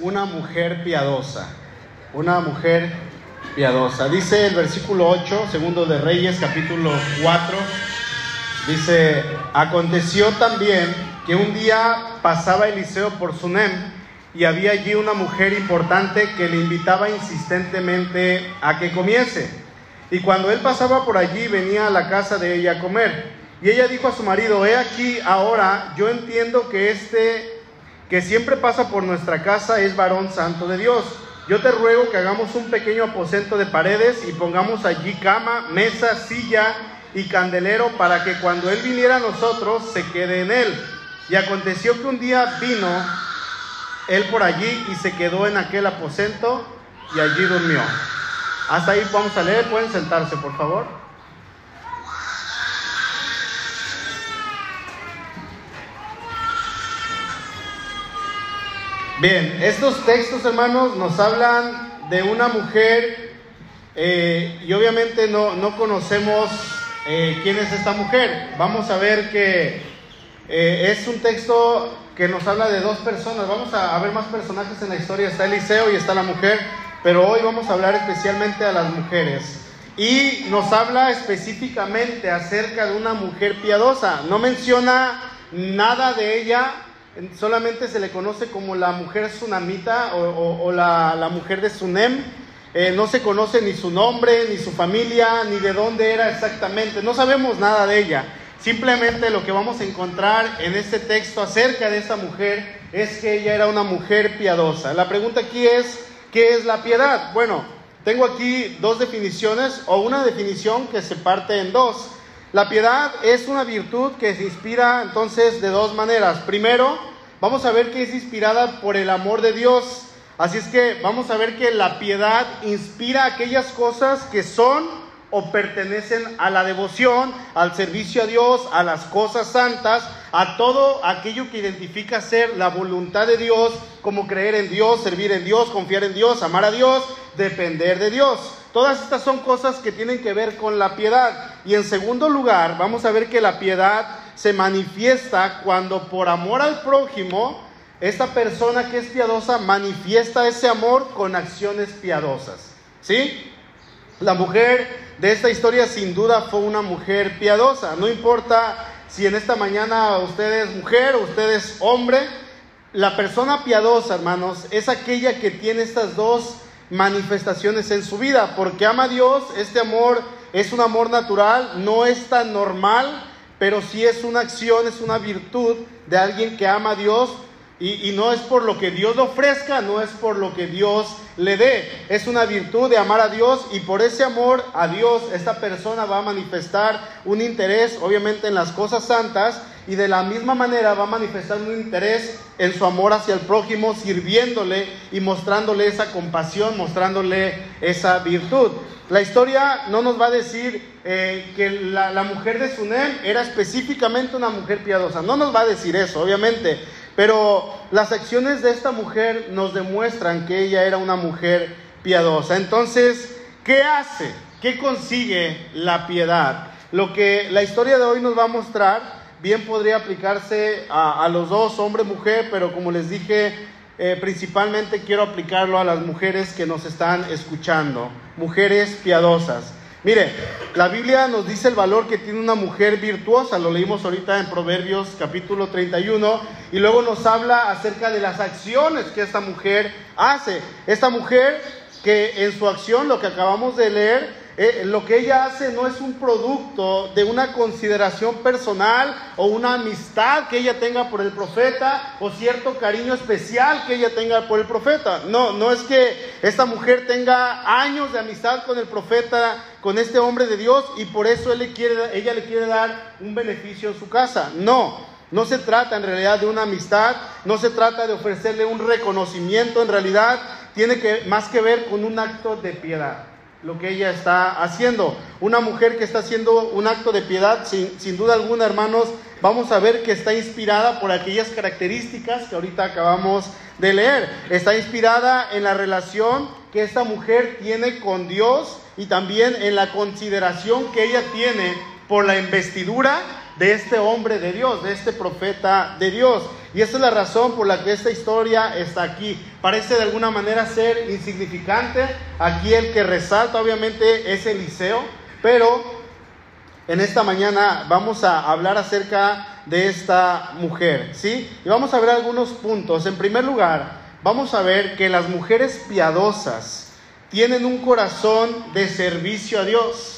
una mujer piadosa? Una mujer piadosa. Dice el versículo 8, segundo de Reyes, capítulo 4. Dice, aconteció también que un día pasaba Eliseo por Sunem y había allí una mujer importante que le invitaba insistentemente a que comiese. Y cuando él pasaba por allí venía a la casa de ella a comer. Y ella dijo a su marido, he aquí ahora, yo entiendo que este que siempre pasa por nuestra casa es varón santo de Dios. Yo te ruego que hagamos un pequeño aposento de paredes y pongamos allí cama, mesa, silla y candelero para que cuando él viniera a nosotros se quede en él. Y aconteció que un día vino él por allí y se quedó en aquel aposento y allí durmió. Hasta ahí vamos a leer, pueden sentarse por favor. Bien, estos textos hermanos nos hablan de una mujer eh, y obviamente no, no conocemos eh, quién es esta mujer. Vamos a ver que eh, es un texto que nos habla de dos personas. Vamos a, a ver más personajes en la historia. Está Eliseo y está la mujer, pero hoy vamos a hablar especialmente a las mujeres. Y nos habla específicamente acerca de una mujer piadosa. No menciona nada de ella, solamente se le conoce como la mujer tsunamita o, la, mujer de Sunem. Eh, no se conoce ni su nombre, ni su familia, ni de dónde era exactamente. No sabemos nada de ella. Simplemente lo que vamos a encontrar en este texto acerca de esta mujer es que ella era una mujer piadosa. La pregunta aquí es, ¿qué es la piedad? Bueno, tengo aquí dos definiciones o una definición que se parte en dos. La piedad es una virtud que se inspira entonces de dos maneras. Primero, vamos a ver que es inspirada por el amor de Dios. Así es que vamos a ver que la piedad inspira aquellas cosas que son o pertenecen a la devoción, al servicio a Dios, a las cosas santas, a todo aquello que identifica ser la voluntad de Dios, como creer en Dios, servir en Dios, confiar en Dios, amar a Dios, depender de Dios. Todas estas son cosas que tienen que ver con la piedad. Y en segundo lugar, vamos a ver que la piedad se manifiesta cuando por amor al prójimo, esta persona que es piadosa manifiesta ese amor con acciones piadosas. ¿Sí? La mujer de esta historia sin duda fue una mujer piadosa. No importa si en esta mañana usted es mujer o usted es hombre, la persona piadosa, hermanos, es aquella que tiene estas dos manifestaciones en su vida, porque ama a Dios, este amor es un amor natural, no es tan normal, pero sí es una acción, es una virtud de alguien que ama a Dios y, no es por lo que Dios le ofrezca, no es por lo que Dios le dé. Es una virtud de amar a Dios y por ese amor a Dios esta persona va a manifestar un interés, obviamente, en las cosas santas y de la misma manera va a manifestar un interés en su amor hacia el prójimo, sirviéndole y mostrándole esa compasión, mostrándole esa virtud. La historia no nos va a decir eh, que la, la mujer de Sunem era específicamente una mujer piadosa, no nos va a decir eso, obviamente. Pero las acciones de esta mujer nos demuestran que ella era una mujer piadosa. Entonces, ¿qué hace? ¿Qué consigue la piedad? Lo que la historia de hoy nos va a mostrar, bien podría aplicarse a, los dos, hombre, mujer, pero como les dije, eh, principalmente quiero aplicarlo a las mujeres que nos están escuchando, mujeres piadosas. Mire, la Biblia nos dice el valor que tiene una mujer virtuosa, lo leímos ahorita en Proverbios capítulo 31, y luego nos habla acerca de las acciones que esta mujer hace. Esta mujer que en su acción, lo que acabamos de leer, eh, lo que ella hace no es un producto de una consideración personal o una amistad que ella tenga por el profeta o cierto cariño especial que ella tenga por el profeta. No, no es que esta mujer tenga años de amistad con el profeta, con este hombre de Dios y por eso él le quiere, ella le quiere dar un beneficio en su casa. No. No se trata en realidad de una amistad, no se trata de ofrecerle un reconocimiento, en realidad tiene más que ver con un acto de piedad lo que ella está haciendo. Una mujer que está haciendo un acto de piedad, sin, sin, duda alguna, hermanos, vamos a ver que está inspirada por aquellas características que ahorita acabamos de leer. Está inspirada en la relación que esta mujer tiene con Dios y también en la consideración que ella tiene por la investidura de este hombre de Dios, de este profeta de Dios. Y esa es la razón por la que esta historia está aquí. Parece de alguna manera ser insignificante. Aquí el que resalta obviamente es Eliseo, pero en esta mañana vamos a hablar acerca de esta mujer, ¿sí? Y vamos a ver algunos puntos. En primer lugar, vamos a ver que las mujeres piadosas tienen un corazón de servicio a Dios.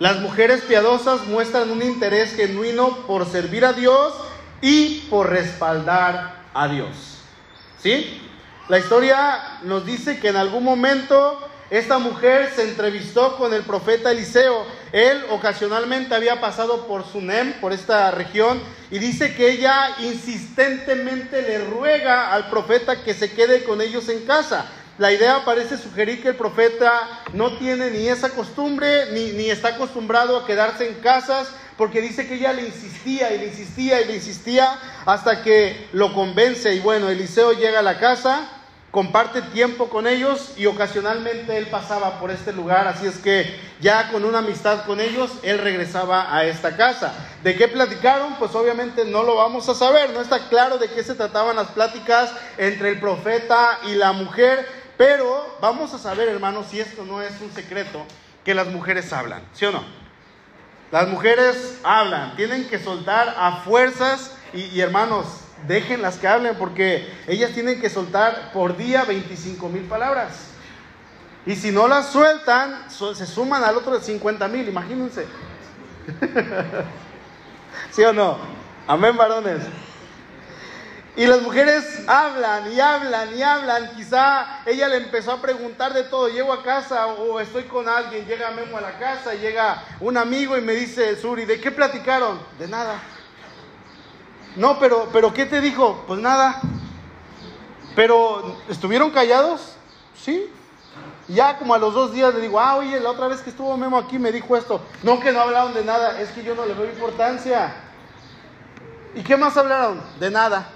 Las mujeres piadosas muestran un interés genuino por servir a Dios y por respaldar a Dios. ¿Sí? La historia nos dice que en algún momento esta mujer se entrevistó con el profeta Eliseo. Él ocasionalmente había pasado por Sunem, por esta región, y dice que ella insistentemente le ruega al profeta que se quede con ellos en casa. La idea parece sugerir que el profeta no tiene ni esa costumbre, ni, ni, está acostumbrado a quedarse en casas, porque dice que ella le insistía y le insistía y le insistía hasta que lo convence. Y bueno, Eliseo llega a la casa, comparte tiempo con ellos y ocasionalmente él pasaba por este lugar, así es que ya con una amistad con ellos, él regresaba a esta casa. ¿De qué platicaron? Pues obviamente no lo vamos a saber, no está claro de qué se trataban las pláticas entre el profeta y la mujer, pero vamos a saber, hermanos, si esto no es un secreto, que las mujeres hablan, ¿sí o no? Las mujeres hablan, tienen que soltar a fuerzas y, hermanos, déjenlas que hablen porque ellas tienen que soltar por día 25 mil palabras. Y si no las sueltan, se suman al otro de 50 mil, imagínense. ¿Sí o no? Amén, varones. Y las mujeres hablan y hablan y hablan. Quizá ella le empezó a preguntar de todo. Llego a casa o estoy con alguien. Llega Memo a la casa, llega un amigo y me dice, Suri, ¿de qué platicaron? De nada. No, pero, pero ¿qué te dijo? Pues nada. Pero, ¿estuvieron callados? Sí. Ya como a los dos días le digo, ah, oye, la otra vez que estuvo Memo aquí me dijo esto. No, que no hablaron de nada. Es que yo no le doy importancia. ¿Y qué más hablaron? De nada.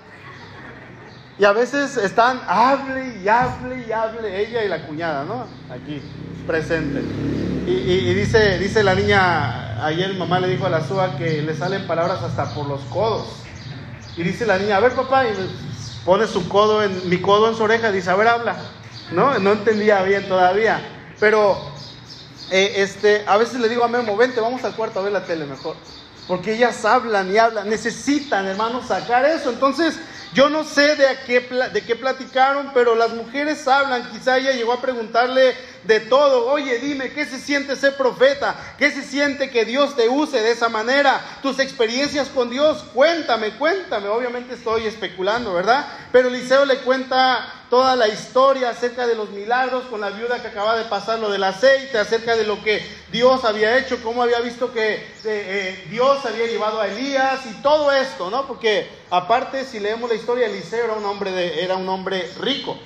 Y a veces están, hable y hable y hable, ella y la cuñada, ¿no? Aquí, presente. Y, dice, dice la niña, ayer mamá le dijo a la SUA que le salen palabras hasta por los codos. Y dice la niña, a ver papá, y pone su codo en, mi codo en su oreja, dice, a ver, habla. ¿No? No entendía bien todavía. Pero eh, este, a veces le digo a Memo, vente, vamos al cuarto a ver la tele mejor. Porque ellas hablan y hablan, necesitan, hermanos, sacar eso. Entonces, yo no sé de, qué, de qué platicaron, pero las mujeres hablan. Quizá ella llegó a preguntarle de todo. Oye, dime, ¿qué se siente ser profeta? ¿Qué se siente que Dios te use de esa manera? Tus experiencias con Dios, cuéntame, cuéntame. Obviamente estoy especulando, ¿verdad? Pero Eliseo le cuenta toda la historia acerca de los milagros con la viuda que acaba de pasar lo del aceite, acerca de lo que Dios había hecho, cómo había visto que eh, eh, Dios había llevado a Elías y todo esto, ¿no? Porque aparte, si leemos la historia, Eliseo era un hombre, de, era un hombre rico.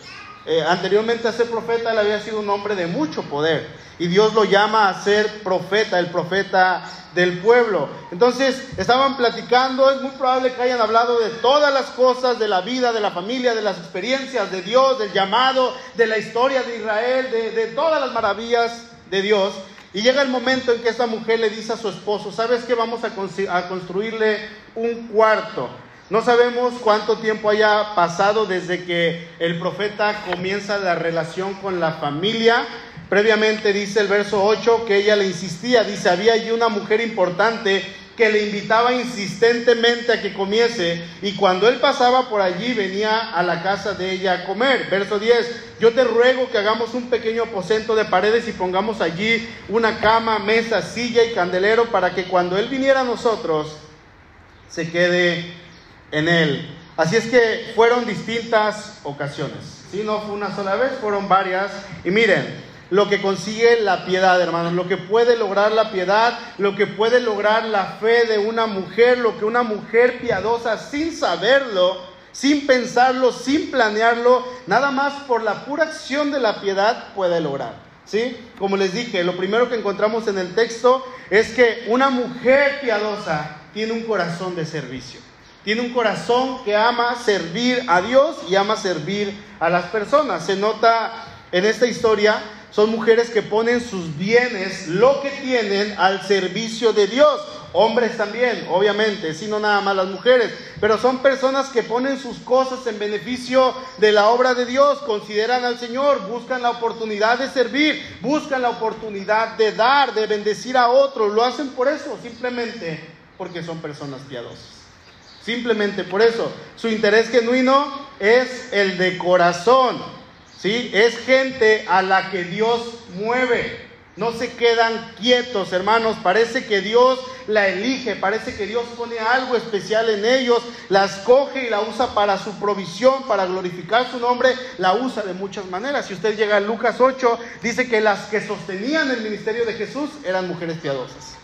Eh, anteriormente a ser profeta, él había sido un hombre de mucho poder. Y Dios lo llama a ser profeta, el profeta del pueblo. Entonces, estaban platicando, es muy probable que hayan hablado de todas las cosas, de la vida, de la familia, de las experiencias de Dios, del llamado, de la historia de Israel, de, todas las maravillas de Dios. Y llega el momento en que esta mujer le dice a su esposo, ¿sabes qué? Vamos a construirle un cuarto. No sabemos cuánto tiempo haya pasado desde que el profeta comienza la relación con la familia. Previamente dice el verso 8 que ella le insistía, dice, había allí una mujer importante que le invitaba insistentemente a que comiese y cuando él pasaba por allí venía a la casa de ella a comer. Verso 10, yo te ruego que hagamos un pequeño aposento de paredes y pongamos allí una cama, mesa, silla y candelero para que cuando él viniera a nosotros se quede en él. Así es que fueron distintas ocasiones. Si no fue una sola vez, fueron varias. Y miren, lo que consigue la piedad, hermanos, lo que puede lograr la piedad, lo que puede lograr la fe de una mujer, lo que una mujer piadosa sin saberlo, sin pensarlo, sin planearlo, nada más por la pura acción de la piedad puede lograr. ¿Sí? Como les dije, lo primero que encontramos en el texto es que una mujer piadosa tiene un corazón de servicio. Tiene un corazón que ama servir a Dios y ama servir a las personas. Se nota en esta historia, son mujeres que ponen sus bienes, lo que tienen, al servicio de Dios. hombres también, obviamente, sino nada más las mujeres, pero son personas que ponen sus cosas en beneficio de la obra de Dios, consideran al Señor, buscan la oportunidad de servir, buscan la oportunidad de dar, de bendecir a otros, lo hacen por eso, simplemente porque son personas piadosas. Simplemente por eso, su interés genuino es el de corazón, ¿sí? Es gente a la que Dios mueve. No se quedan quietos, hermanos. Parece que Dios la elige, parece que Dios pone algo especial en ellos, la escoge y la usa para su provisión, para glorificar su nombre, la usa de muchas maneras. Si usted llega a Lucas 8, dice que las que sostenían el ministerio de Jesús eran mujeres piadosas.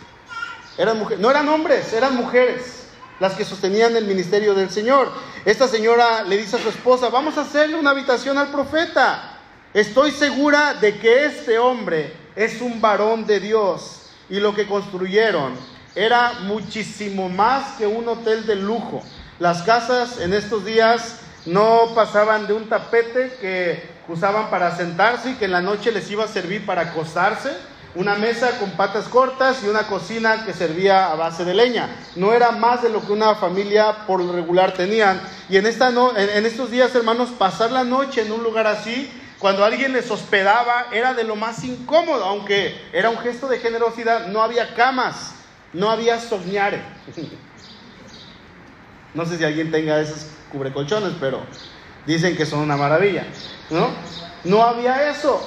Eran mujeres, no eran hombres, eran mujeres las que sostenían el ministerio del Señor. Esta señora le dice a su esposa, vamos a hacerle una habitación al profeta. Estoy segura de que este hombre es un varón de Dios y lo que construyeron era muchísimo más que un hotel de lujo. Las casas en estos días no pasaban de un tapete que usaban para sentarse y que en la noche les iba a servir para acostarse una mesa con patas cortas y una cocina que servía a base de leña. No era más de lo que una familia por lo regular tenían. Y en, esta en, estos días, hermanos, pasar la noche en un lugar así, cuando alguien les hospedaba, era de lo más incómodo, aunque era un gesto de generosidad, no había camas, no había soñare. No sé si alguien tenga esos cubrecolchones, pero dicen que son una maravilla, ¿no? No había eso.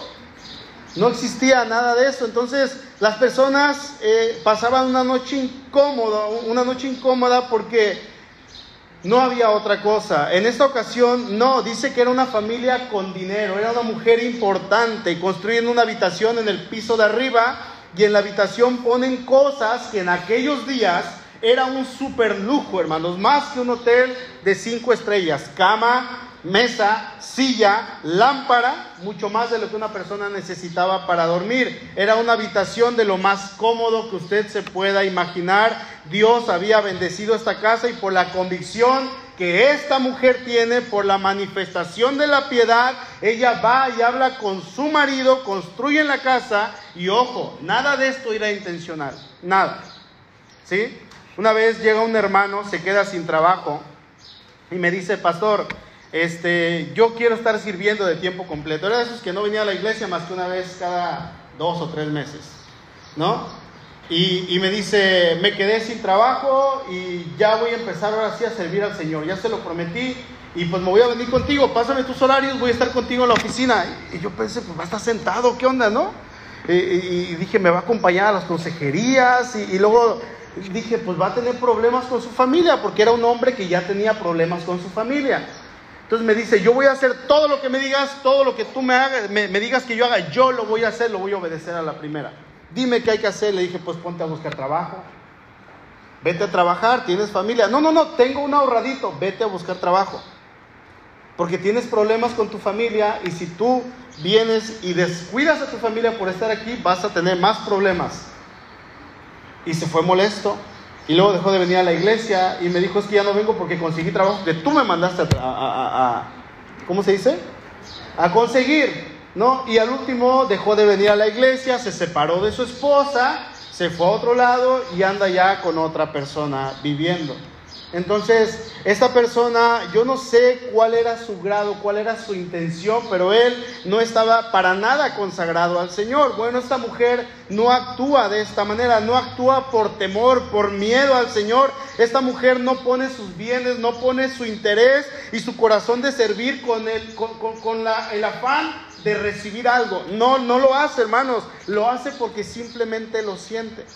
No existía nada de eso. Entonces las personas eh, pasaban una noche incómoda, una noche incómoda porque no había otra cosa. En esta ocasión, no, dice que era una familia con dinero, era una mujer importante construyen una habitación en el piso de arriba y en la habitación ponen cosas que en aquellos días era un super lujo, hermanos, más que un hotel de cinco estrellas, cama, mesa, silla, lámpara, mucho más de lo que una persona necesitaba para dormir. Era una habitación de lo más cómodo que usted se pueda imaginar. Dios había bendecido esta casa y por la convicción que esta mujer tiene, por la manifestación de la piedad, ella va y habla con su marido, construye la casa y ojo, nada de esto era intencional, nada. ¿Sí? Una vez llega un hermano, se queda sin trabajo y me dice, pastor, este, yo quiero estar sirviendo de tiempo completo. Era de esos que no venía a la iglesia más que una vez cada dos o tres meses, ¿no? Y, me dice, me quedé sin trabajo y ya voy a empezar ahora sí a servir al Señor, ya se lo prometí y pues me voy a venir contigo, pásame tus horarios, voy a estar contigo en la oficina. Y, yo pensé, pues va a estar sentado, ¿qué onda, no? Y, dije, me va a acompañar a las consejerías y luego dije, pues va a tener problemas con su familia, porque era un hombre que ya tenía problemas con su familia. Entonces me dice, yo voy a hacer todo lo que me digas, todo lo que tú me, hagas, me, digas que yo haga, yo lo voy a hacer, lo voy a obedecer a la primera. Dime qué hay que hacer. Le dije, pues ponte a buscar trabajo. Vete a trabajar, tienes familia. No, no, no, tengo un ahorradito, vete a buscar trabajo. Porque tienes problemas con tu familia y si tú vienes y descuidas a tu familia por estar aquí, vas a tener más problemas. Y se fue molesto. Y luego dejó de venir a la iglesia y me dijo, es que ya no vengo porque conseguí trabajo que tú me mandaste a, ¿cómo se dice? A conseguir, ¿no? Y al último dejó de venir a la iglesia, se separó de su esposa, se fue a otro lado y anda ya con otra persona viviendo. Entonces, esta persona, yo no sé cuál era su grado, cuál era su intención, pero él no estaba para nada consagrado al Señor. Bueno, esta mujer no actúa de esta manera, no actúa por temor, por miedo al Señor. Esta mujer no pone sus bienes, no pone su interés y su corazón de servir con el, con, el afán de recibir algo. No, no lo hace, hermanos, lo hace porque simplemente lo siente.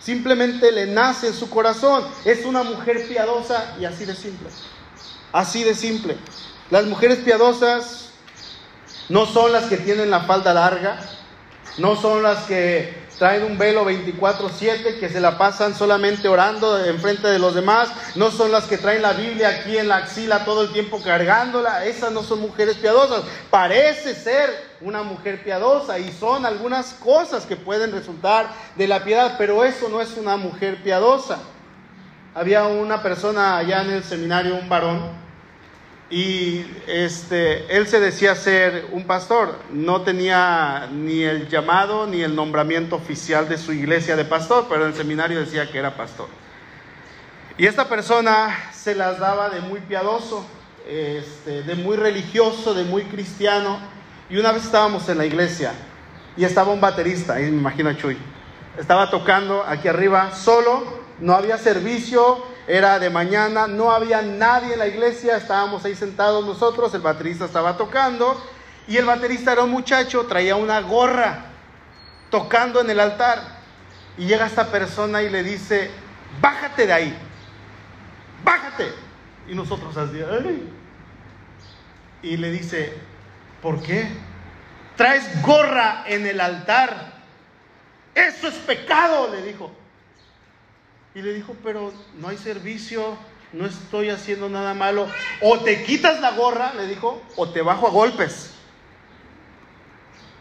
Simplemente le nace en su corazón. Es una mujer piadosa y así de simple. Así de simple. Las mujeres piadosas no son las que tienen la falda larga, no son las que traen un velo 24/7 que se la pasan solamente orando en frente de los demás, no son las que traen la Biblia aquí en la axila todo el tiempo cargándola, esas no son mujeres piadosas. Parece ser una mujer piadosa y son algunas cosas que pueden resultar de la piedad, pero eso no es una mujer piadosa. Había una persona allá en el seminario, un varón, y este, él se decía ser un pastor, no tenía ni el llamado ni el nombramiento oficial de su iglesia de pastor, pero en el seminario decía que era pastor. Y esta persona se las daba de muy piadoso, este, de muy religioso, de muy cristiano. Y una vez estábamos en la iglesia y estaba un baterista, ahí me imagino Chuy, estaba tocando aquí arriba solo, no había servicio, era de mañana, no había nadie en la iglesia, estábamos ahí sentados nosotros, el baterista estaba tocando y el baterista era un muchacho, traía una gorra tocando en el altar y llega esta persona y le dice, bájate de ahí, bájate. Y nosotros así, y le dice, ¿por qué? Traes gorra en el altar. Eso es pecado, le dijo. Y le dijo, pero no hay servicio, no estoy haciendo nada malo. O te quitas la gorra, le dijo, o te bajo a golpes.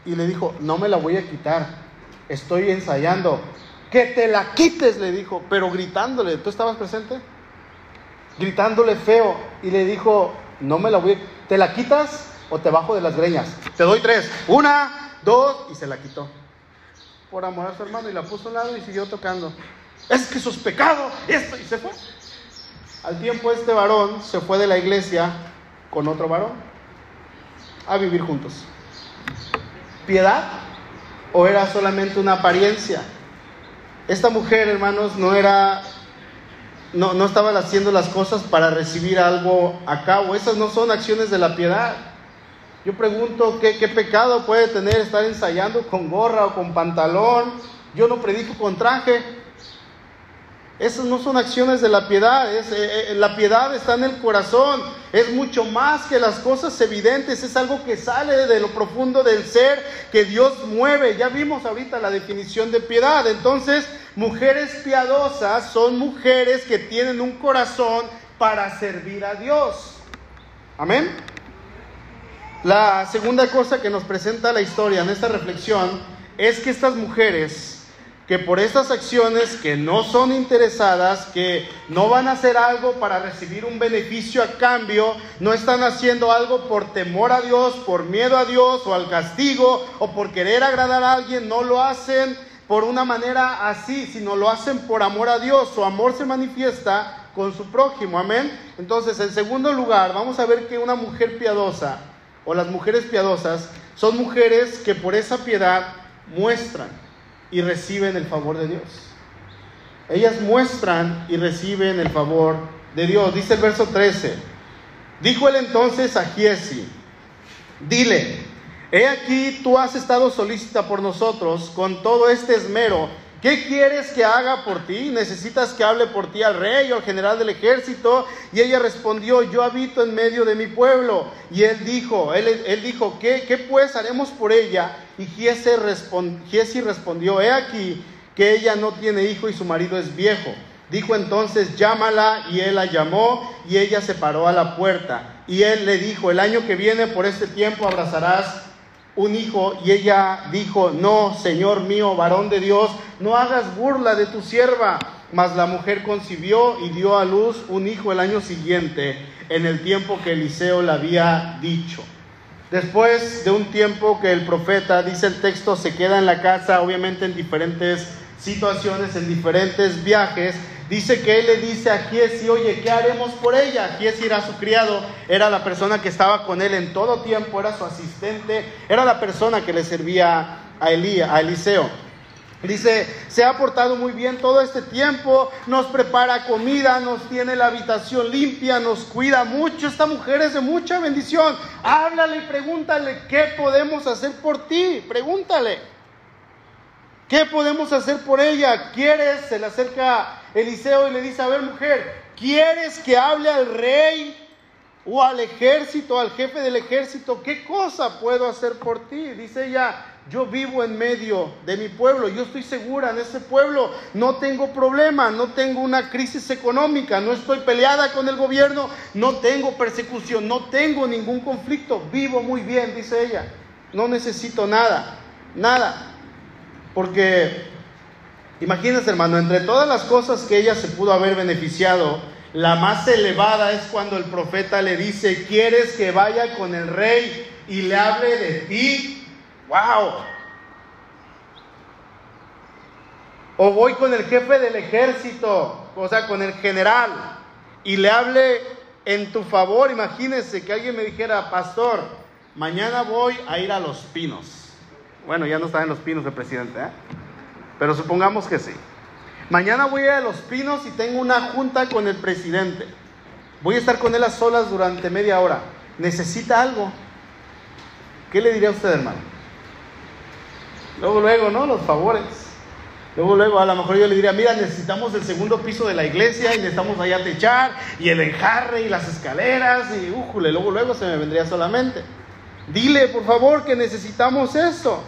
Y le dijo, no me la voy a quitar, estoy ensayando. Que te la quites, le dijo, pero gritándole, ¿tú estabas presente? Gritándole feo. Y le dijo, no me la voy a... ¿Te la quitas o te bajo de las greñas? Te doy tres. Una, dos, y se la quitó. Por amor a su hermano, y la puso a un lado y siguió tocando es que eso es pecado, esto, y se fue. Al tiempo este varón se fue de la iglesia con otro varón a vivir juntos. ¿Piedad? ¿O era solamente una apariencia? Esta mujer, hermanos, no era, no, no estaba haciendo las cosas para recibir algo a cabo. Esas no son acciones de la piedad. Yo pregunto, ¿qué, qué pecado puede tener estar ensayando con gorra o con pantalón? Yo no predico con traje. Esas no son acciones de la piedad, eh, eh, la piedad está en el corazón, es mucho más que las cosas evidentes, es algo que sale de lo profundo del ser que Dios mueve. Ya vimos ahorita la definición de piedad. Entonces, mujeres piadosas son mujeres que tienen un corazón para servir a Dios. Amén. La segunda cosa que nos presenta la historia en esta reflexión es que estas mujeres que por estas acciones que no son interesadas, que no van a hacer algo para recibir un beneficio a cambio, no están haciendo algo por temor a Dios, por miedo a Dios o al castigo o por querer agradar a alguien, no lo hacen por una manera así, sino lo hacen por amor a Dios. Su amor se manifiesta con su prójimo, amén. Entonces, en segundo lugar, vamos a ver que una mujer piadosa o las mujeres piadosas son mujeres que por esa piedad muestran y reciben el favor de Dios. Ellas muestran y reciben el favor de Dios. Dice el verso 13. Dijo él entonces a Giesi, dile, he aquí tú has estado solícita por nosotros con todo este esmero ¿Qué quieres que haga por ti? ¿Necesitas que hable por ti al rey o al general del ejército? Y ella respondió, yo habito en medio de mi pueblo. Y él dijo, él, dijo, ¿qué, ¿qué, pues haremos por ella? Y Giesi, respondió, he aquí que ella no tiene hijo y su marido es viejo. Dijo entonces, llámala, y él la llamó, y ella se paró a la puerta. Y él le dijo, el año que viene por este tiempo abrazarás un hijo y ella dijo, no, Señor mío, varón de Dios, no hagas burla de tu sierva. Mas la mujer concibió y dio a luz un hijo el año siguiente, en el tiempo que Eliseo le había dicho. Después de un tiempo que el profeta, dice el texto, se queda en la casa, obviamente en diferentes situaciones, en diferentes viajes, Dice que él le dice a Giesi, oye, ¿qué haremos por ella? Giesi era su criado, era la persona que estaba con él en todo tiempo, era su asistente, era la persona que le servía a, Elía, a Eliseo. Dice, se ha portado muy bien todo este tiempo, nos prepara comida, nos tiene la habitación limpia, nos cuida mucho. Esta mujer es de mucha bendición. Háblale y pregúntale, ¿qué podemos hacer por ti? Pregúntale. ¿Qué podemos hacer por ella? ¿Quieres? Se le acerca Eliseo y le dice, a ver mujer, ¿quieres que hable al rey o al ejército, al jefe del ejército? ¿Qué cosa puedo hacer por ti? Dice ella, yo vivo en medio de mi pueblo, yo estoy segura en ese pueblo, no tengo problema, no tengo una crisis económica, no estoy peleada con el gobierno, no tengo persecución, no tengo ningún conflicto, vivo muy bien, dice ella, no necesito nada, nada, porque Imagínense, hermano, entre todas las cosas que ella se pudo haber beneficiado la más elevada es cuando el profeta le dice, ¿quieres que vaya con el rey y le hable de ti? ¡Wow! O voy con el jefe del ejército, o sea, con el general, y le hable en tu favor. Imagínense que alguien me dijera, pastor, mañana voy a ir a Los Pinos. Bueno, ya no está en Los Pinos el presidente, ¿eh? pero supongamos que sí. Mañana voy a Los Pinos y tengo una junta con el presidente. Voy a estar con él a solas durante media hora. ¿Necesita algo? ¿Qué le diría a usted, hermano? Luego, luego, ¿no? Los favores. Luego, luego, a lo mejor yo le diría, mira, necesitamos el segundo piso de la iglesia y necesitamos allá techar y el enjarre y las escaleras y, újule, luego, luego se me vendría solamente. Dile, por favor, que necesitamos eso.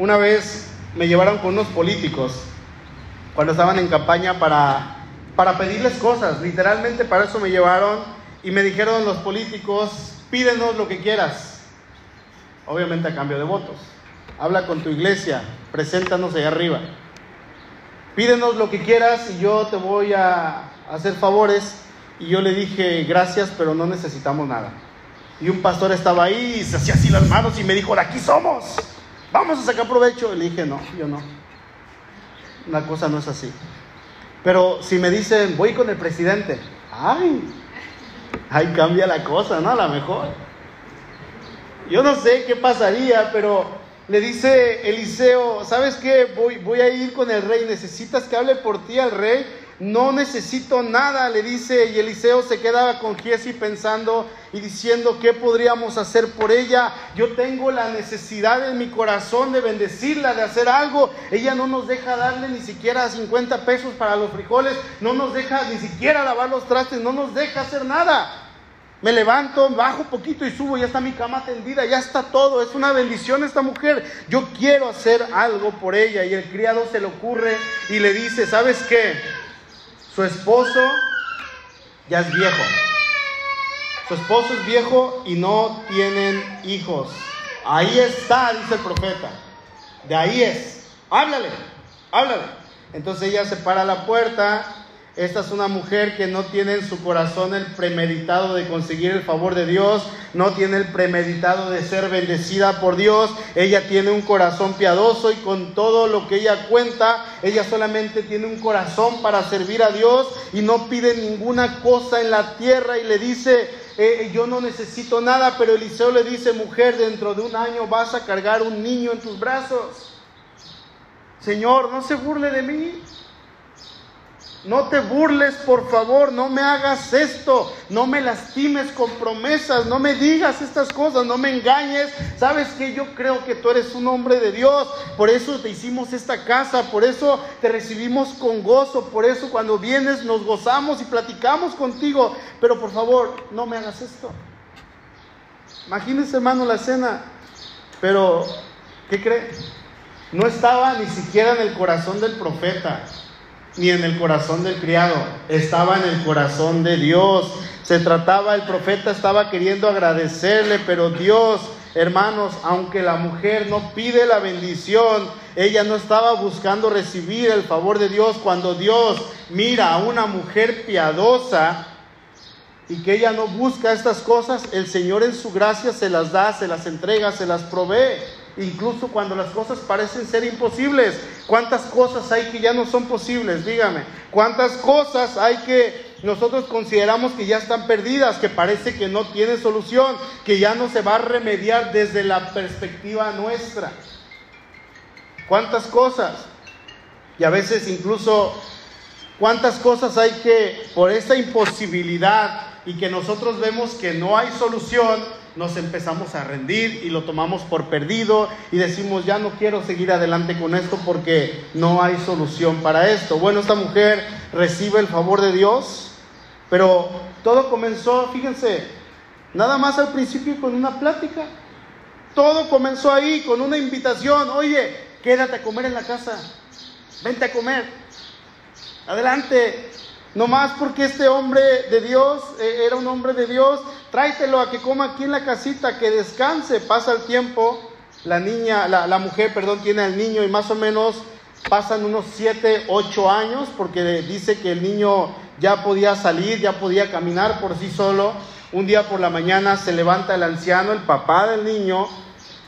Una vez me llevaron con unos políticos cuando estaban en campaña para, para pedirles cosas. Literalmente para eso me llevaron y me dijeron los políticos, pídenos lo que quieras. Obviamente a cambio de votos. Habla con tu iglesia, preséntanos allá arriba. Pídenos lo que quieras y yo te voy a hacer favores. Y yo le dije, gracias, pero no necesitamos nada. Y un pastor estaba ahí y se hacía así las manos y me dijo, aquí somos, vamos a sacar provecho. Y le dije, no, yo no la cosa no es así. Pero si me dicen, voy con el presidente, ay, ahí cambia la cosa, ¿no? A lo mejor. Yo no sé qué pasaría, pero le dice Eliseo, ¿sabes qué? Voy, voy a ir con el rey, necesitas que hable por ti al rey no necesito nada, le dice, y Eliseo se quedaba con Giesi pensando y diciendo, ¿qué podríamos hacer por ella? Yo tengo la necesidad en mi corazón de bendecirla, de hacer algo. Ella no nos deja darle ni siquiera 50 pesos para los frijoles, no nos deja ni siquiera lavar los trastes, no nos deja hacer nada. Me levanto, bajo poquito y subo, ya está mi cama tendida, ya está todo, es una bendición esta mujer. Yo quiero hacer algo por ella. Y el criado se le ocurre y le dice, ¿sabes qué? Su esposo ya es viejo. Su esposo es viejo y no tienen hijos. Ahí está, dice el profeta. De ahí es. Háblale, háblale. Entonces ella se para la puerta esta es una mujer que no tiene en su corazón el premeditado de conseguir el favor de Dios, no tiene el premeditado de ser bendecida por Dios. Ella tiene un corazón piadoso y con todo lo que ella cuenta, ella solamente tiene un corazón para servir a Dios y no pide ninguna cosa en la tierra y le dice, eh, yo no necesito nada, pero Eliseo le dice, mujer, dentro de un año vas a cargar un niño en tus brazos. Señor, no se burle de mí. No te burles, por favor, no me hagas esto, no me lastimes con promesas, no me digas estas cosas, no me engañes. Sabes que yo creo que tú eres un hombre de Dios, por eso te hicimos esta casa, por eso te recibimos con gozo, por eso cuando vienes nos gozamos y platicamos contigo, pero por favor, no me hagas esto. Imagínese, hermano, la escena, pero ¿qué cree? No estaba ni siquiera en el corazón del profeta ni en el corazón del criado, estaba en el corazón de Dios. Se trataba, el profeta estaba queriendo agradecerle, pero Dios, hermanos, aunque la mujer no pide la bendición, ella no estaba buscando recibir el favor de Dios. Cuando Dios mira a una mujer piadosa y que ella no busca estas cosas, el Señor en su gracia se las da, se las entrega, se las provee incluso cuando las cosas parecen ser imposibles. ¿Cuántas cosas hay que ya no son posibles? Dígame. ¿Cuántas cosas hay que nosotros consideramos que ya están perdidas, que parece que no tienen solución, que ya no se va a remediar desde la perspectiva nuestra? ¿Cuántas cosas? Y a veces incluso, ¿cuántas cosas hay que, por esta imposibilidad y que nosotros vemos que no hay solución, nos empezamos a rendir y lo tomamos por perdido y decimos, ya no quiero seguir adelante con esto porque no hay solución para esto. Bueno, esta mujer recibe el favor de Dios, pero todo comenzó, fíjense, nada más al principio con una plática. Todo comenzó ahí con una invitación, oye, quédate a comer en la casa, vente a comer, adelante, no más porque este hombre de Dios eh, era un hombre de Dios, tráetelo a que coma aquí en la casita, que descanse. Pasa el tiempo, la niña, la, mujer, perdón, tiene al niño y más o menos pasan unos 7, 8 años, porque dice que el niño ya podía salir, ya podía caminar por sí solo. Un día por la mañana se levanta el anciano, el papá del niño,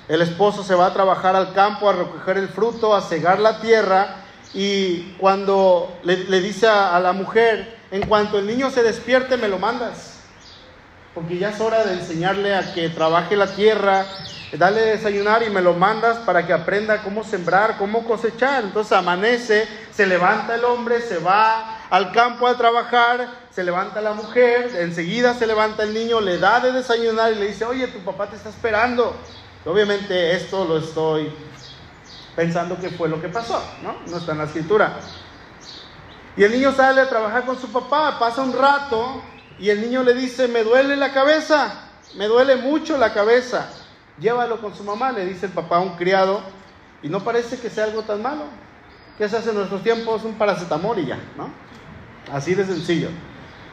el esposo se va a trabajar al campo a recoger el fruto, a cegar la tierra y cuando le, dice a la mujer, en cuanto el niño se despierte me lo mandas porque ya es hora de enseñarle a que trabaje la tierra, dale desayunar y me lo mandas para que aprenda cómo sembrar, cómo cosechar. Entonces amanece, se levanta el hombre, se va al campo a trabajar, se levanta la mujer, enseguida se levanta el niño, le da de desayunar y le dice, oye, tu papá te está esperando. obviamente esto lo estoy pensando que fue lo que pasó, ¿no? No está en la escritura. Y el niño sale a trabajar con su papá, pasa un rato y el niño le dice, me duele la cabeza, me duele mucho la cabeza. Llévalo con su mamá, le dice el papá a un criado, y no parece que sea algo tan malo. ¿Qué se hace en nuestros tiempos? Un paracetamol y ya, ¿no? Así de sencillo.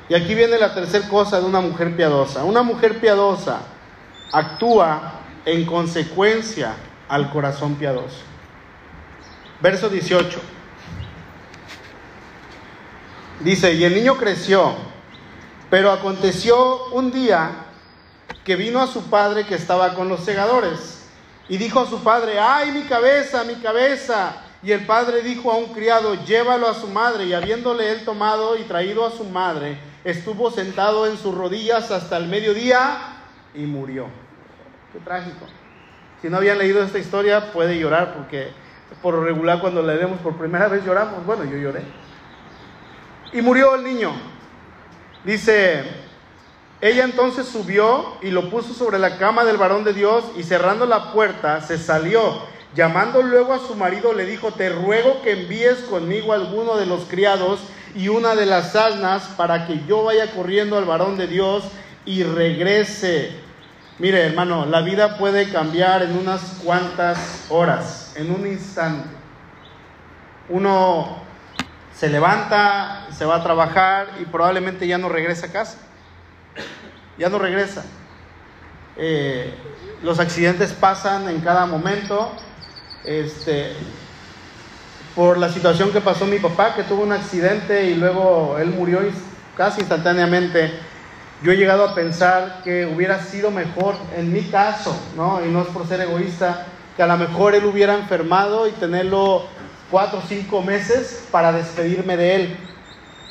Y aquí viene la tercera cosa de una mujer piadosa. Una mujer piadosa actúa en consecuencia al corazón piadoso. Verso 18. Dice, y el niño creció pero aconteció un día que vino a su padre que estaba con los segadores y dijo a su padre, ay mi cabeza, mi cabeza. Y el padre dijo a un criado, llévalo a su madre. Y habiéndole él tomado y traído a su madre, estuvo sentado en sus rodillas hasta el mediodía y murió. Qué trágico. Si no habían leído esta historia, puede llorar porque por regular cuando leemos por primera vez lloramos. Bueno, yo lloré. Y murió el niño. Dice, ella entonces subió y lo puso sobre la cama del varón de Dios y cerrando la puerta se salió. Llamando luego a su marido le dijo, te ruego que envíes conmigo alguno de los criados y una de las asnas para que yo vaya corriendo al varón de Dios y regrese. Mire hermano, la vida puede cambiar en unas cuantas horas, en un instante. Uno se levanta, se va a trabajar y probablemente ya no regresa a casa. Ya no regresa. Eh, los accidentes pasan en cada momento. Este, por la situación que pasó mi papá, que tuvo un accidente y luego él murió casi instantáneamente, yo he llegado a pensar que hubiera sido mejor, en mi caso, ¿no? y no es por ser egoísta, que a lo mejor él hubiera enfermado y tenerlo cuatro o cinco meses para despedirme de él,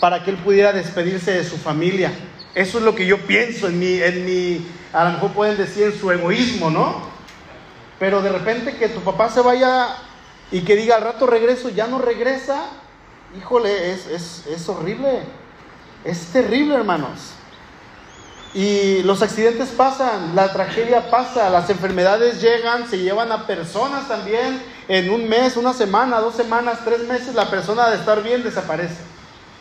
para que él pudiera despedirse de su familia. Eso es lo que yo pienso en mi, en mi, a lo mejor pueden decir en su egoísmo, ¿no? Pero de repente que tu papá se vaya y que diga al rato regreso, ya no regresa, híjole, es, es, es horrible, es terrible, hermanos. Y los accidentes pasan, la tragedia pasa, las enfermedades llegan, se llevan a personas también. En un mes, una semana, dos semanas, tres meses, la persona de estar bien desaparece.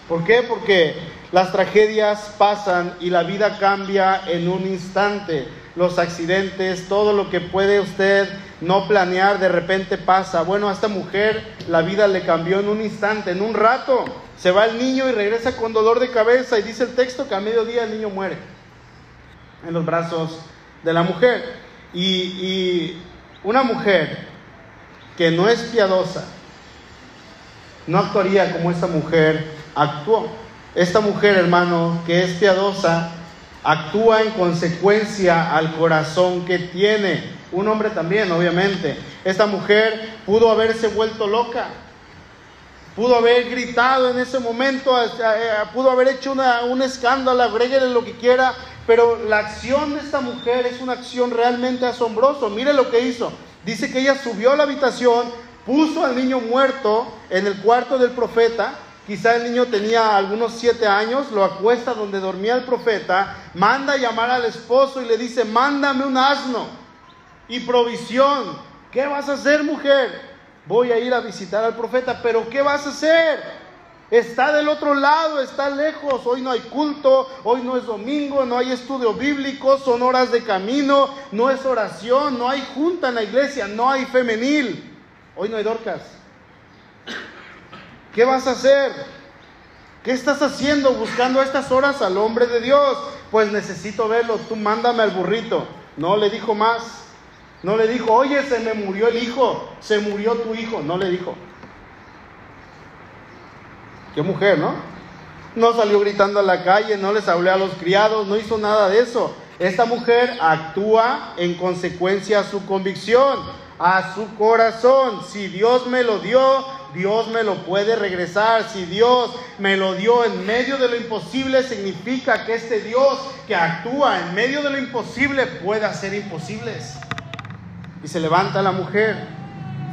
¿Por qué? Porque las tragedias pasan y la vida cambia en un instante. Los accidentes, todo lo que puede usted no planear, de repente pasa. Bueno, a esta mujer la vida le cambió en un instante, en un rato. Se va el niño y regresa con dolor de cabeza y dice el texto que a mediodía el niño muere en los brazos de la mujer. Y, una mujer que no es piadosa, no actuaría como esta mujer actuó. Esta mujer, hermano, que es piadosa, actúa en consecuencia al corazón que tiene. Un hombre también, obviamente. Esta mujer pudo haberse vuelto loca, pudo haber gritado en ese momento, eh, pudo haber hecho una, un escándalo, agréguele lo que quiera, pero la acción de esta mujer es una acción realmente asombrosa. Mire lo que hizo. Dice que ella subió a la habitación, puso al niño muerto en el cuarto del profeta. Quizá el niño tenía algunos siete años, lo acuesta donde dormía el profeta, manda a llamar al esposo y le dice, mándame un asno y provisión. ¿Qué vas a hacer, mujer? Voy a ir a visitar al profeta, pero ¿qué vas a hacer? Está del otro lado, está lejos. Hoy no hay culto, hoy no es domingo, no hay estudio bíblico, son horas de camino, no es oración, no hay junta en la iglesia, no hay femenil. Hoy no hay dorcas. ¿Qué vas a hacer? ¿Qué estás haciendo buscando a estas horas al hombre de Dios? Pues necesito verlo, tú mándame al burrito. No le dijo más. No le dijo, oye, se me murió el hijo, se murió tu hijo. No le dijo. Qué mujer, ¿no? no salió gritando a la calle, no les habló a los criados, no hizo nada de eso. Esta mujer actúa en consecuencia a su convicción, a su corazón. Si Dios me lo dio, Dios me lo puede regresar. Si Dios me lo dio en medio de lo imposible, significa que este Dios que actúa en medio de lo imposible puede hacer imposibles. Y se levanta la mujer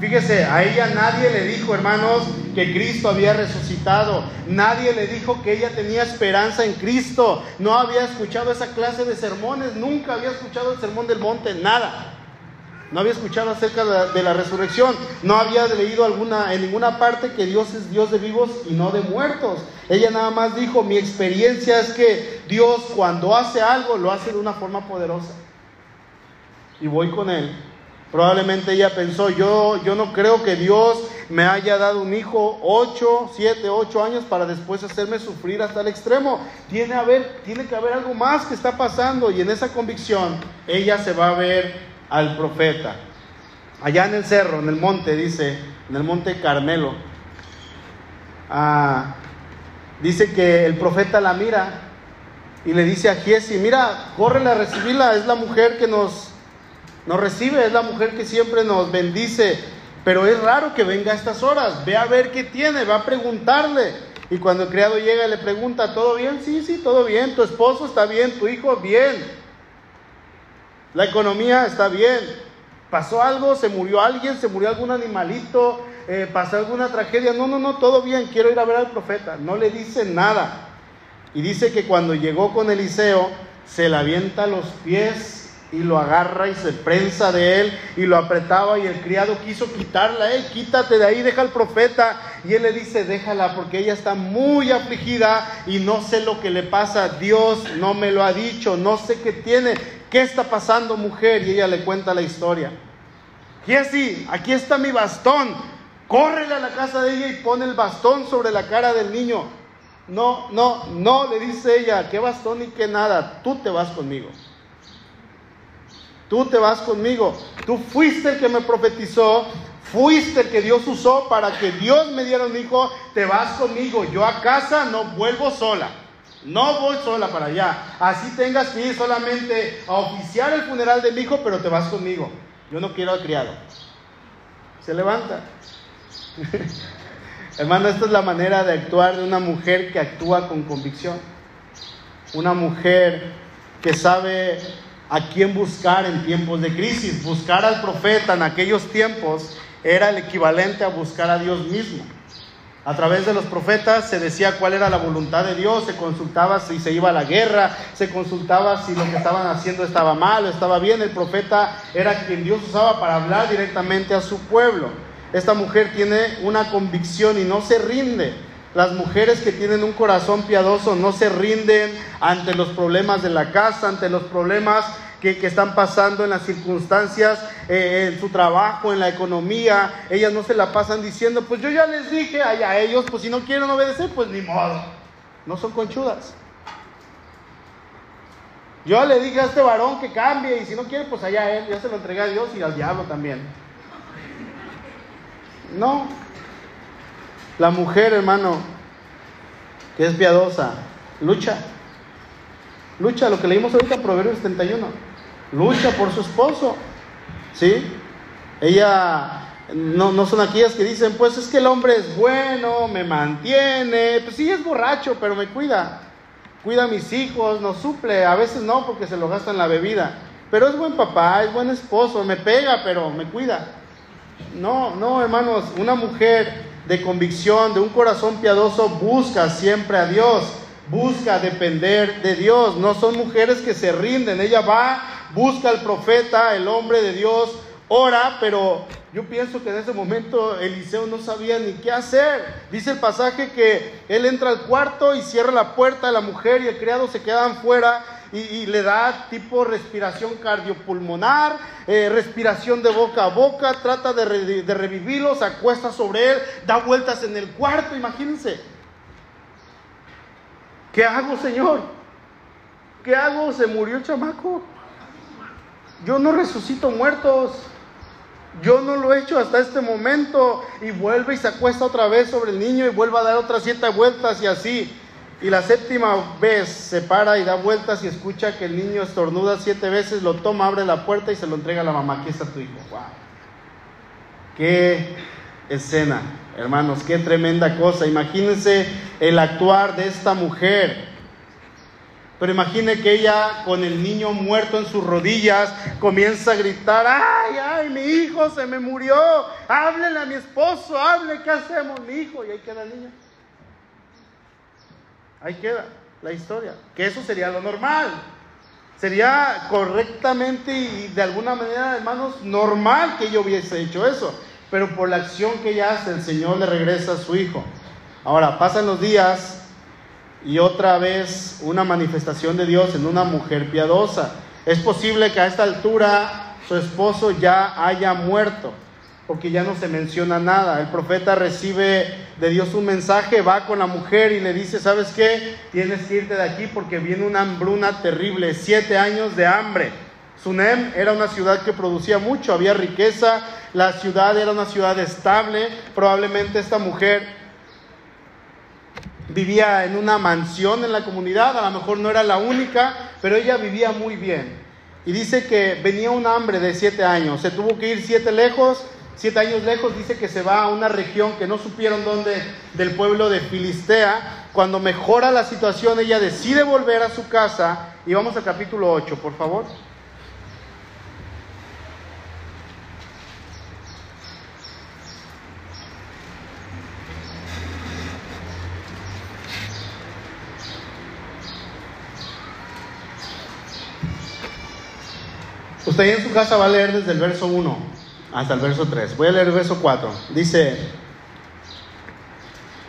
Fíjese, a ella nadie le dijo, hermanos, que Cristo había resucitado. Nadie le dijo que ella tenía esperanza en Cristo. No había escuchado esa clase de sermones. Nunca había escuchado el sermón del monte. Nada. No había escuchado acerca de la, resurrección. No había leído alguna, en ninguna parte que Dios es Dios de vivos y no de muertos. Ella nada más dijo, mi experiencia es que Dios cuando hace algo lo hace de una forma poderosa. Y voy con Él Probablemente ella pensó, yo, yo no creo que Dios me haya dado un hijo 8, 7, 8 años para después hacerme sufrir hasta el extremo. Tiene, haber, tiene que haber algo más que está pasando y en esa convicción ella se va a ver al profeta. Allá en el cerro, en el monte, dice, en el monte Carmelo. Ah, dice que el profeta la mira y le dice a Giesi, mira, córrele a recibirla, es la mujer que nos nos recibe, es la mujer que siempre nos bendice, pero es raro que venga a estas horas, ve a ver qué tiene, va a preguntarle. Y cuando el criado llega le pregunta, ¿todo bien? Sí, sí, todo bien, tu esposo está bien, tu hijo bien, la economía está bien. ¿Pasó algo? ¿Se murió alguien? ¿Se murió algún animalito? Eh, ¿Pasó alguna tragedia? No, no, no, todo bien, quiero ir a ver al profeta. No le dice nada. Y dice que cuando llegó con Eliseo, se le avienta los pies y lo agarra y se prensa de él y lo apretaba y el criado quiso quitarla, eh, quítate de ahí, deja al profeta. Y él le dice, déjala porque ella está muy afligida y no sé lo que le pasa, Dios no me lo ha dicho, no sé qué tiene, qué está pasando mujer. Y ella le cuenta la historia. Así, aquí está mi bastón, córrele a la casa de ella y pone el bastón sobre la cara del niño. No, no, no, le dice ella, qué bastón y qué nada, tú te vas conmigo. Tú te vas conmigo. Tú fuiste el que me profetizó. Fuiste el que Dios usó para que Dios me diera un hijo. Te vas conmigo. Yo a casa no vuelvo sola. No voy sola para allá. Así tengas que ir solamente a oficiar el funeral de mi hijo, pero te vas conmigo. Yo no quiero al criado. Se levanta. Hermano, esta es la manera de actuar de una mujer que actúa con convicción. Una mujer que sabe a quién buscar en tiempos de crisis. Buscar al profeta en aquellos tiempos era el equivalente a buscar a Dios mismo. A través de los profetas se decía cuál era la voluntad de Dios, se consultaba si se iba a la guerra, se consultaba si lo que estaban haciendo estaba mal o estaba bien. El profeta era quien Dios usaba para hablar directamente a su pueblo. Esta mujer tiene una convicción y no se rinde. Las mujeres que tienen un corazón piadoso no se rinden ante los problemas de la casa, ante los problemas que, están pasando en las circunstancias, eh, en su trabajo, en la economía. Ellas no se la pasan diciendo, pues yo ya les dije a ellos, pues si no quieren obedecer, pues ni modo. No son conchudas. Yo le dije a este varón que cambie y si no quiere, pues allá él. Ya se lo entregué a Dios y al diablo también. No, la mujer, hermano, que es piadosa, lucha. Lucha, lo que leímos ahorita en Proverbios 71. Lucha por su esposo. ¿Sí? Ella no, no son aquellas que dicen, pues es que el hombre es bueno, me mantiene. Pues sí, es borracho, pero me cuida. Cuida a mis hijos, nos suple. A veces no, porque se lo gasta en la bebida. Pero es buen papá, es buen esposo, me pega, pero me cuida. No, no, hermanos, una mujer de convicción, de un corazón piadoso, busca siempre a Dios, busca depender de Dios. No son mujeres que se rinden, ella va, busca al profeta, el hombre de Dios, ora, pero yo pienso que en ese momento Eliseo no sabía ni qué hacer. Dice el pasaje que él entra al cuarto y cierra la puerta, la mujer y el criado se quedan fuera y, le da tipo respiración cardiopulmonar, eh, respiración de boca a boca, trata de, de revivirlo, se acuesta sobre él, da vueltas en el cuarto, imagínense. ¿Qué hago, Señor? ¿Qué hago? Se murió el chamaco. Yo no resucito muertos. Yo no lo he hecho hasta este momento. Y vuelve y se acuesta otra vez sobre el niño y vuelve a dar otras siete vueltas y así. Y la séptima vez se para y da vueltas y escucha que el niño estornuda siete veces, lo toma, abre la puerta y se lo entrega a la mamá. Aquí está tu hijo. ¡Wow! ¡Qué escena, hermanos! ¡Qué tremenda cosa! Imagínense el actuar de esta mujer. Pero imagine que ella con el niño muerto en sus rodillas comienza a gritar, ay, ay, mi hijo se me murió, háblele a mi esposo, hable, ¿qué hacemos, mi hijo? Y ahí queda el niño. Ahí queda la historia. Que eso sería lo normal. Sería correctamente y de alguna manera, hermanos, normal que yo hubiese hecho eso. Pero por la acción que ella hace, el Señor le regresa a su hijo. Ahora, pasan los días y otra vez una manifestación de Dios en una mujer piadosa. Es posible que a esta altura su esposo ya haya muerto porque ya no se menciona nada. El profeta recibe de Dios un mensaje, va con la mujer y le dice, ¿sabes qué? Tienes que irte de aquí porque viene una hambruna terrible, siete años de hambre. Sunem era una ciudad que producía mucho, había riqueza, la ciudad era una ciudad estable, probablemente esta mujer vivía en una mansión en la comunidad, a lo mejor no era la única, pero ella vivía muy bien. Y dice que venía un hambre de siete años, se tuvo que ir siete lejos, siete años lejos, dice que se va a una región que no supieron dónde, del pueblo de Filistea. Cuando mejora la situación, ella decide volver a su casa. Y vamos al capítulo 8, por favor. Usted en su casa va a leer desde el verso 1 hasta el verso 3. Voy a leer el verso 4. Dice,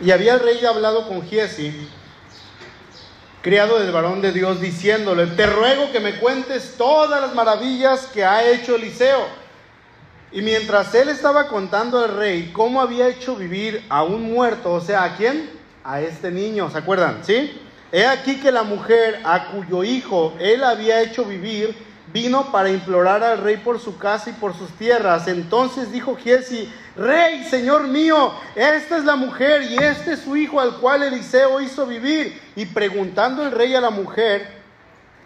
y había el rey hablado con Giesi, criado del varón de Dios, diciéndole, te ruego que me cuentes todas las maravillas que ha hecho Eliseo. Y mientras él estaba contando al rey cómo había hecho vivir a un muerto, o sea, ¿a quién? A este niño, ¿se acuerdan? ¿Sí? He aquí que la mujer a cuyo hijo él había hecho vivir, vino para implorar al rey por su casa y por sus tierras. Entonces dijo Giesi, Rey, Señor mío, esta es la mujer y este es su hijo al cual Eliseo hizo vivir. Y preguntando el rey a la mujer,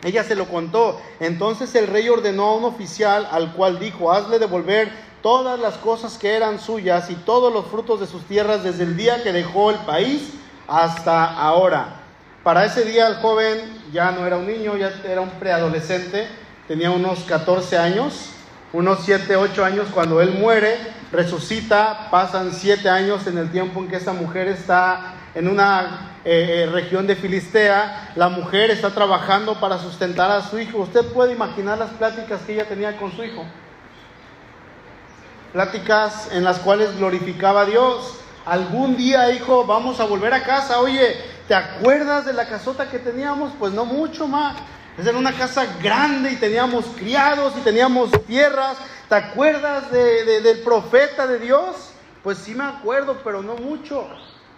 ella se lo contó. Entonces el rey ordenó a un oficial al cual dijo, hazle devolver todas las cosas que eran suyas y todos los frutos de sus tierras desde el día que dejó el país hasta ahora. Para ese día el joven ya no era un niño, ya era un preadolescente tenía unos 14 años, unos 7, 8 años cuando él muere, resucita, pasan 7 años en el tiempo en que esta mujer está en una eh, eh, región de Filistea, la mujer está trabajando para sustentar a su hijo. Usted puede imaginar las pláticas que ella tenía con su hijo. Pláticas en las cuales glorificaba a Dios. Algún día, hijo, vamos a volver a casa. Oye, ¿te acuerdas de la casota que teníamos? Pues no mucho más era una casa grande y teníamos criados y teníamos tierras. ¿Te acuerdas del profeta de Dios? Pues sí me acuerdo, pero no mucho.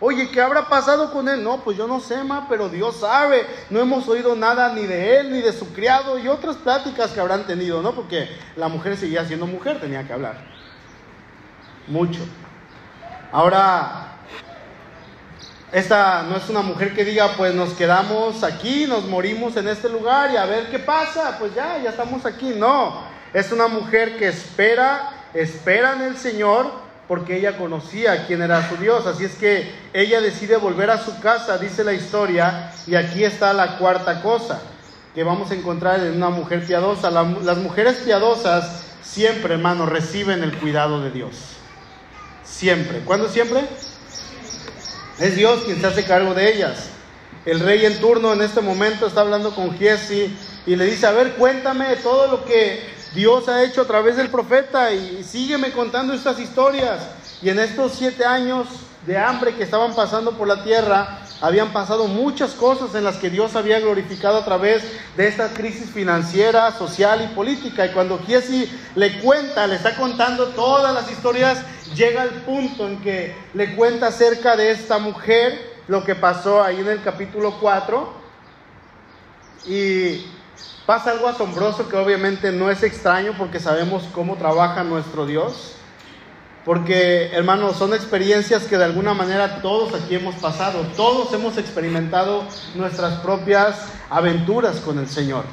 Oye, ¿qué habrá pasado con él? No, pues yo no sé, ma, pero Dios sabe. No hemos oído nada ni de él, ni de su criado y otras pláticas que habrán tenido, ¿no? Porque la mujer seguía siendo mujer, tenía que hablar. Mucho. Ahora, esta no es una mujer que diga, pues nos quedamos aquí, nos morimos en este lugar y a ver qué pasa, pues ya, ya estamos aquí. No, es una mujer que espera, espera en el Señor porque ella conocía quién era su Dios. Así es que ella decide volver a su casa, dice la historia, y aquí está la cuarta cosa que vamos a encontrar en una mujer piadosa. las mujeres piadosas siempre, hermano, reciben el cuidado de Dios. Siempre. ¿Cuándo siempre? Es Dios quien se hace cargo de ellas. El rey en turno en este momento está hablando con Giesi y le dice, a ver, cuéntame todo lo que Dios ha hecho a través del profeta y sígueme contando estas historias. Y en estos siete años de hambre que estaban pasando por la tierra, habían pasado muchas cosas en las que Dios había glorificado a través de esta crisis financiera, social y política. Y cuando Giesi le cuenta, le está contando todas las historias, llega al punto en que le cuenta acerca de esta mujer, lo que pasó ahí en el capítulo 4. Y pasa algo asombroso que obviamente no es extraño porque sabemos cómo trabaja nuestro Dios. porque hermanos, son experiencias que de alguna manera todos aquí hemos pasado, todos hemos experimentado nuestras propias aventuras con el Señor.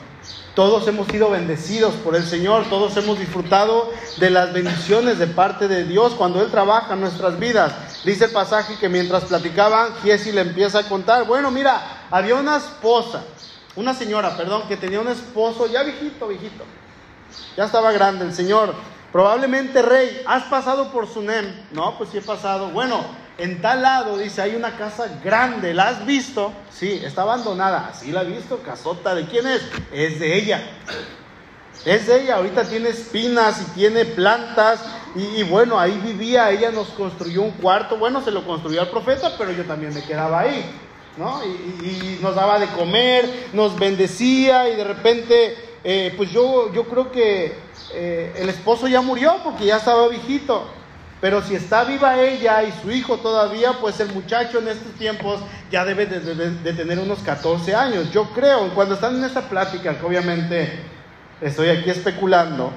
Todos hemos sido bendecidos por el Señor, todos hemos disfrutado de las bendiciones de parte de Dios cuando Él trabaja en nuestras vidas. Dice el pasaje que mientras platicaban, Giesi le empieza a contar, bueno, mira, había una esposa, una señora, perdón, que tenía un esposo ya viejito, viejito. Ya estaba grande el Señor. Probablemente, rey, ¿has pasado por Sunem? No, pues sí he pasado. Bueno, en tal lado, dice, hay una casa grande, ¿la has visto? Sí, está abandonada. Sí la he visto, casota. ¿De quién es? Es de ella. Es de ella, ahorita tiene espinas y tiene plantas y, bueno, ahí vivía, ella nos construyó un cuarto, bueno, se lo construyó al profeta, pero yo también me quedaba ahí, ¿no? Y, nos daba de comer, nos bendecía y de repente, eh, pues yo, yo creo que eh, el esposo ya murió porque ya estaba viejito. Pero si está viva ella y su hijo todavía, pues el muchacho en estos tiempos ya debe de, tener unos 14 años. Yo creo, cuando están en esta plática, que obviamente estoy aquí especulando,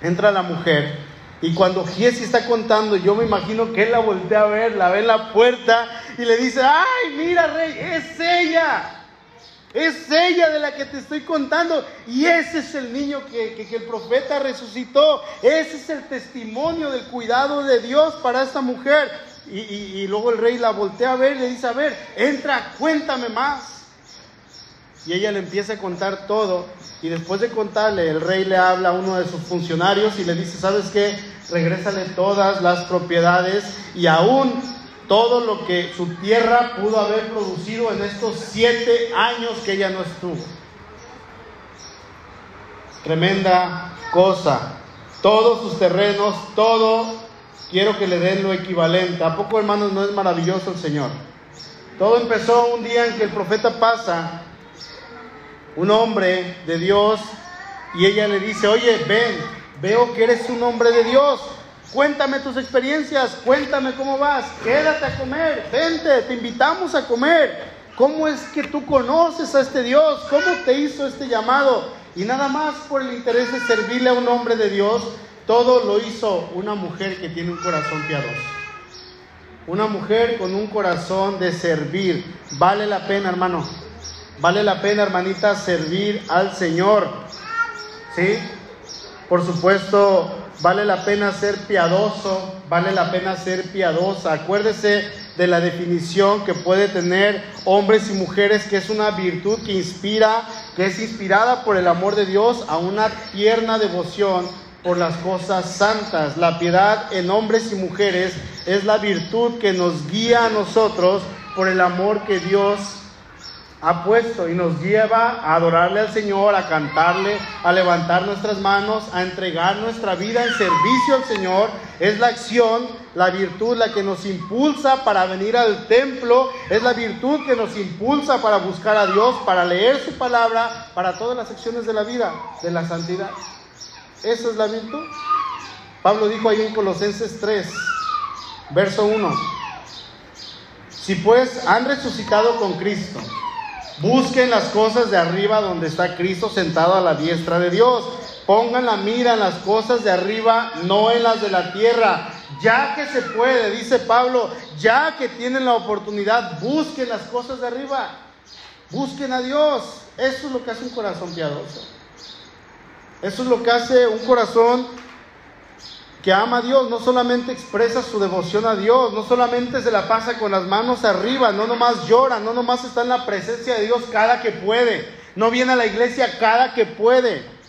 entra la mujer y cuando Giesi está contando, yo me imagino que él la voltea a ver, la ve en la puerta y le dice, ay, mira, rey, es ella. Es ella de la que te estoy contando. Y ese es el niño que, el profeta resucitó. Ese es el testimonio del cuidado de Dios para esta mujer. Y, y, luego el rey la voltea a ver y le dice, a ver, entra, cuéntame más. Y ella le empieza a contar todo. Y después de contarle, el rey le habla a uno de sus funcionarios y le dice, ¿sabes qué? Regrésale todas las propiedades y aún todo lo que su tierra pudo haber producido en estos siete años que ella no estuvo. Tremenda cosa. Todos sus terrenos, todo, quiero que le den lo equivalente. ¿A poco, hermanos, no es maravilloso el Señor? Todo empezó un día en que el profeta pasa, un hombre de Dios, y ella le dice, oye, ven, veo que eres un hombre de Dios Cuéntame tus experiencias, cuéntame cómo vas, quédate a comer, vente, te invitamos a comer. ¿Cómo es que tú conoces a este Dios? ¿Cómo te hizo este llamado? Y nada más por el interés de servirle a un hombre de Dios, todo lo hizo una mujer que tiene un corazón piadoso. Una mujer con un corazón de servir. Vale la pena, hermano. Vale la pena, hermanita, servir al Señor. ¿Sí? Por supuesto, Vale la pena ser piadoso, vale la pena ser piadosa. Acuérdese de la definición que puede tener hombres y mujeres, que es una virtud que inspira, que es inspirada por el amor de Dios a una tierna devoción por las cosas santas. La piedad en hombres y mujeres es la virtud que nos guía a nosotros por el amor que Dios ha puesto y nos lleva a adorarle al Señor, a cantarle, a levantar nuestras manos, a entregar nuestra vida en servicio al Señor. Es la acción, la virtud la que nos impulsa para venir al templo, es la virtud que nos impulsa para buscar a Dios, para leer su palabra, para todas las acciones de la vida, de la santidad. Esa es la virtud. Pablo dijo ahí en Colosenses 3, verso 1. Si pues han resucitado con Cristo, Busquen las cosas de arriba donde está Cristo sentado a la diestra de Dios. Pongan la mira en las cosas de arriba, no en las de la tierra. Ya que se puede, dice Pablo, ya que tienen la oportunidad, busquen las cosas de arriba. Busquen a Dios. Eso es lo que hace un corazón piadoso. Eso es lo que hace un corazón que ama a Dios, no solamente expresa su devoción a Dios, no solamente se la pasa con las manos arriba, no nomás llora, no nomás está en la presencia de Dios cada que puede, no viene a la iglesia cada que puede.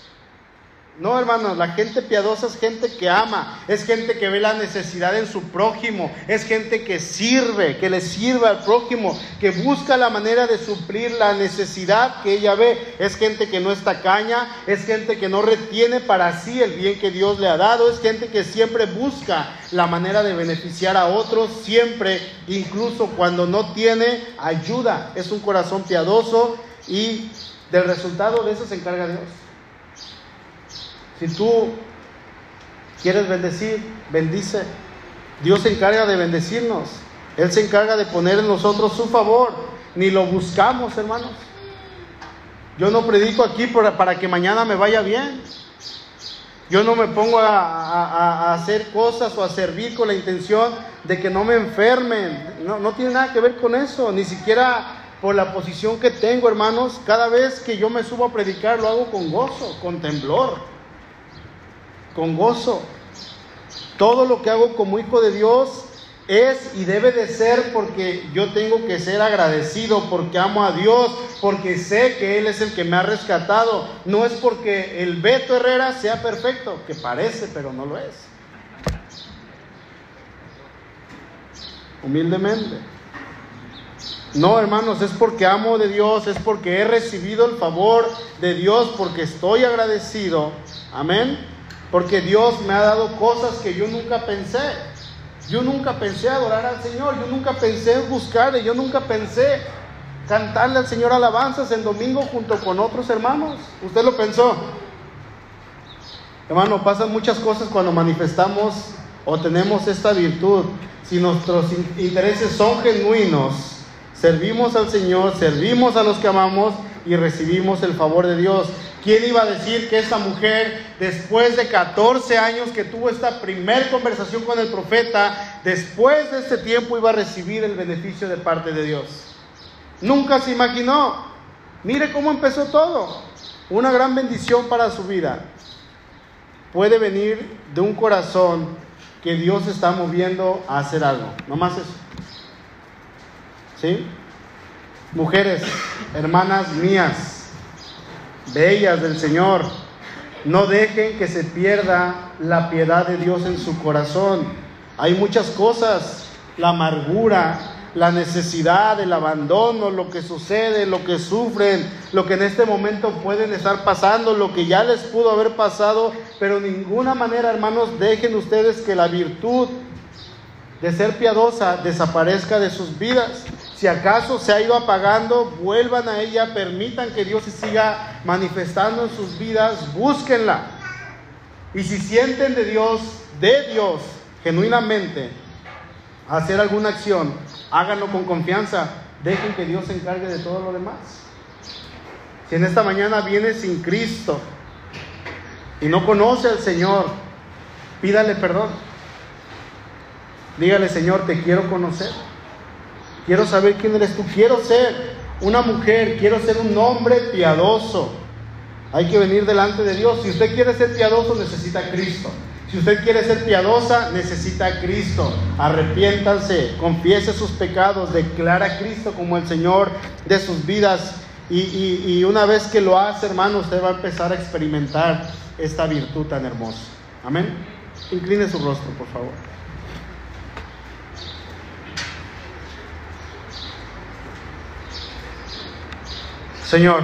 No, hermanos, la gente piadosa es gente que ama, es gente que ve la necesidad en su prójimo, es gente que sirve, que le sirve al prójimo, que busca la manera de suplir la necesidad que ella ve. Es gente que no está caña, es gente que no retiene para sí el bien que Dios le ha dado, es gente que siempre busca la manera de beneficiar a otros, siempre, incluso cuando no tiene ayuda. Es un corazón piadoso y del resultado de eso se encarga Dios. Si tú quieres bendecir, bendice. Dios se encarga de bendecirnos. Él se encarga de poner en nosotros su favor. Ni lo buscamos, hermanos. Yo no predico aquí para, que mañana me vaya bien. Yo no me pongo a, hacer cosas o a servir con la intención de que no me enfermen. No, no tiene nada que ver con eso, ni siquiera por la posición que tengo, hermanos. Cada vez que yo me subo a predicar lo hago con gozo, con temblor, con gozo. Todo lo que hago como hijo de Dios es y debe de ser porque yo tengo que ser agradecido, porque amo a Dios, porque sé que Él es el que me ha rescatado. No es porque el Beto Herrera sea perfecto, que parece, pero no lo es. Humildemente. No, hermanos, es porque amo de Dios, es porque he recibido el favor de Dios, porque estoy agradecido. Amén. Porque Dios me ha dado cosas que yo nunca pensé. Yo nunca pensé adorar al Señor, yo nunca pensé buscarle, yo nunca pensé cantarle al Señor alabanzas en domingo junto con otros hermanos. ¿Usted lo pensó? Hermano, pasan muchas cosas cuando manifestamos o tenemos esta virtud. Si nuestros intereses son genuinos, servimos al Señor, servimos a los que amamos y recibimos el favor de Dios. ¿Quién iba a decir que esta mujer, después de 14 años que tuvo esta primer conversación con el profeta, después de este tiempo iba a recibir el beneficio de parte de Dios? Nunca se imaginó. Mire cómo empezó todo. Una gran bendición para su vida. Puede venir de un corazón que Dios está moviendo a hacer algo. No más eso. ¿Sí? Mujeres, hermanas mías, bellas del Señor, no dejen que se pierda la piedad de Dios en su corazón. Hay muchas cosas, la amargura, la necesidad, el abandono, lo que sucede, lo que sufren, lo que en este momento pueden estar pasando, lo que ya les pudo haber pasado, pero de ninguna manera, hermanos, dejen ustedes que la virtud de ser piadosa desaparezca de sus vidas. Si acaso se ha ido apagando, vuelvan a ella, permitan que Dios se siga manifestando en sus vidas, búsquenla. Y si sienten de Dios, de Dios, genuinamente, hacer alguna acción, háganlo con confianza, dejen que Dios se encargue de todo lo demás. Si en esta mañana viene sin Cristo y no conoce al Señor, pídale perdón. Dígale, Señor, te quiero conocer. Quiero saber quién eres tú. Quiero ser una mujer. Quiero ser un hombre piadoso. Hay que venir delante de Dios. Si usted quiere ser piadoso, necesita a Cristo. Si usted quiere ser piadosa, necesita a Cristo. Arrepiéntanse, confiese sus pecados, declara a Cristo como el Señor de sus vidas. Y, y una vez que lo hace, hermano, usted va a empezar a experimentar esta virtud tan hermosa. Amén. Incline su rostro, por favor. Señor,